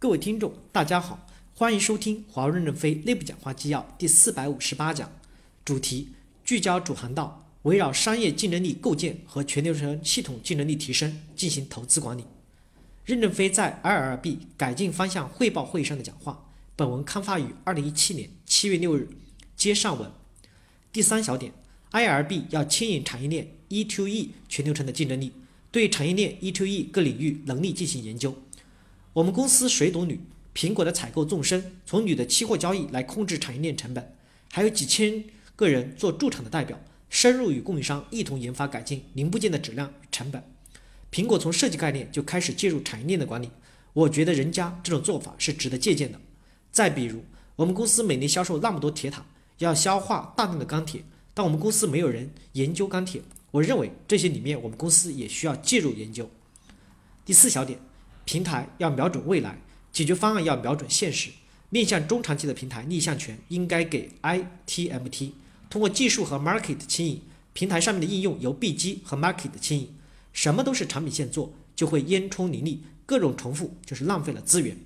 各位听众，大家好，欢迎收听华为任正非内部讲话纪要第四百五十八讲，主题聚焦主航道，围绕商业竞争力构建和全流程系统竞争力提升进行投资管理。任正非在 IRB 改进方向汇报会议上的讲话，本文刊发于二零一七年七月六日，接上文。第三小点，IRB 要牵引产业链 E to E 全流程的竞争力，对产业链 E to E 各领域能力进行研究。我们公司谁懂铝？苹果的采购纵深，从铝的期货交易来控制产业链成本，还有几千个人做驻场的代表，深入与供应商一同研发改进零部件的质量与成本。苹果从设计概念就开始介入产业链的管理，我觉得人家这种做法是值得借鉴的。再比如，我们公司每年销售那么多铁塔，要消化大量的钢铁，但我们公司没有人研究钢铁，我认为这些里面我们公司也需要介入研究。第四小点。平台要瞄准未来，解决方案要瞄准现实。面向中长期的平台逆向权应该给 ITMT，通过技术和 market 牵引，平台上面的应用由 B 机和 market 牵引。什么都是产品线做，就会烟冲林立，各种重复就是浪费了资源。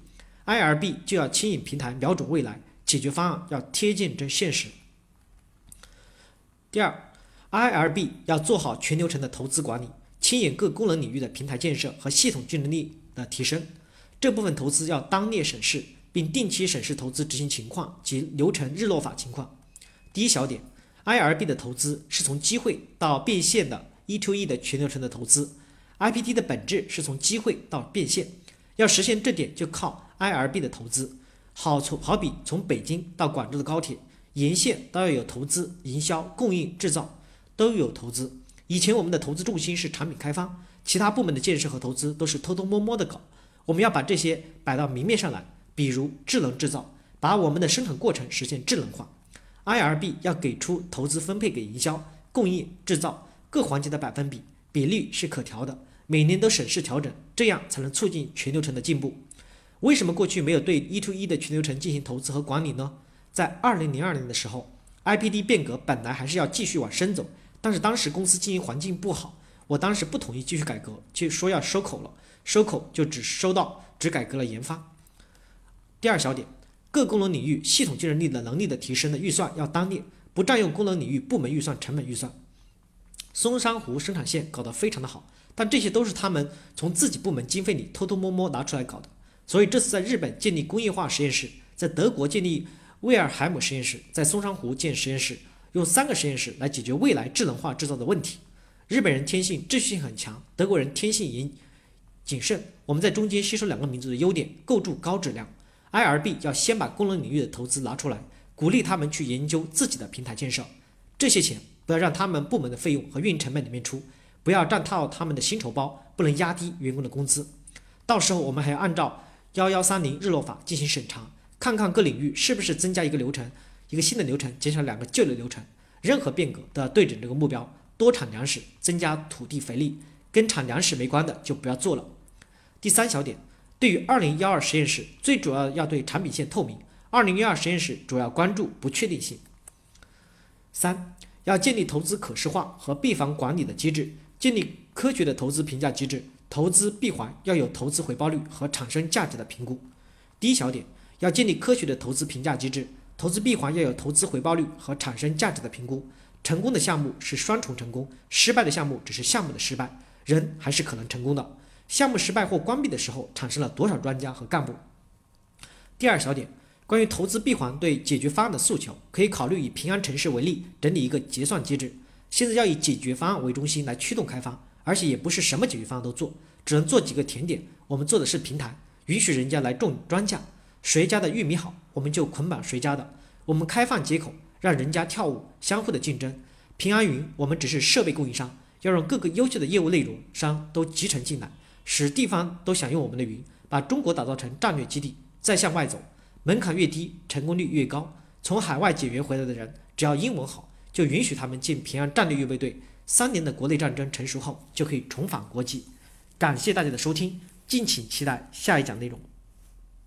IRB 就要牵引平台瞄准未来，解决方案要贴近这现实。第二，IRB 要做好全流程的投资管理，牵引各功能领域的平台建设和系统竞争力。的提升，这部分投资要当列审视，并定期审视投资执行情况及流程日落法情况。第一小点，IRB 的投资是从机会到变现的 E to E 的全流程的投资，IPT 的本质是从机会到变现，要实现这点就靠 IRB 的投资。好从好比从北京到广州的高铁，沿线都要有投资、营销、供应、制造都有投资。以前我们的投资重心是产品开发。其他部门的建设和投资都是偷偷摸摸的搞，我们要把这些摆到明面上来，比如智能制造，把我们的生产过程实现智能化。IRB 要给出投资分配给营销、供应、制造各环节的百分比，比例是可调的，每年都审视调整，这样才能促进全流程的进步。为什么过去没有对一 to 一的全流程进行投资和管理呢？在二零零二年的时候，IPD 变革本来还是要继续往深走，但是当时公司经营环境不好。我当时不同意继续改革，就说要收口了，收口就只收到只改革了研发。第二小点，各功能领域系统竞争力的能力的提升的预算要单列，不占用功能领域部门预算、成本预算。松山湖生产线搞得非常的好，但这些都是他们从自己部门经费里偷偷摸摸拿出来搞的。所以这次在日本建立工业化实验室，在德国建立威尔海姆实验室，在松山湖建实验室，用三个实验室来解决未来智能化制造的问题。日本人天性秩序性很强，德国人天性严谨慎。我们在中间吸收两个民族的优点，构筑高质量。IRB 要先把功能领域的投资拿出来，鼓励他们去研究自己的平台建设。这些钱不要让他们部门的费用和运营成本里面出，不要占套他们的薪酬包，不能压低员工的工资。到时候我们还要按照幺幺三零日落法进行审查，看看各领域是不是增加一个流程，一个新的流程，减少两个旧的流程。任何变革都要对准这个目标。多产粮食，增加土地肥力，跟产粮食没关的就不要做了。第三小点，对于二零幺二实验室，最主要要对产品线透明。二零幺二实验室主要关注不确定性。三，要建立投资可视化和闭环管理的机制，建立科学的投资评价机制。投资闭环要有投资回报率和产生价值的评估。第一小点，要建立科学的投资评价机制，投资闭环要有投资回报率和产生价值的评估。成功的项目是双重成功，失败的项目只是项目的失败，人还是可能成功的。项目失败或关闭的时候，产生了多少专家和干部？第二小点，关于投资闭环对解决方案的诉求，可以考虑以平安城市为例，整理一个结算机制。现在要以解决方案为中心来驱动开发，而且也不是什么解决方案都做，只能做几个甜点。我们做的是平台，允许人家来种庄稼，谁家的玉米好，我们就捆绑谁家的。我们开放接口。让人家跳舞，相互的竞争。平安云，我们只是设备供应商，要让各个优秀的业务内容商都集成进来，使地方都想用我们的云，把中国打造成战略基地，再向外走。门槛越低，成功率越高。从海外解员回来的人，只要英文好，就允许他们进平安战略预备队。三年的国内战争成熟后，就可以重返国际。感谢大家的收听，敬请期待下一讲内容。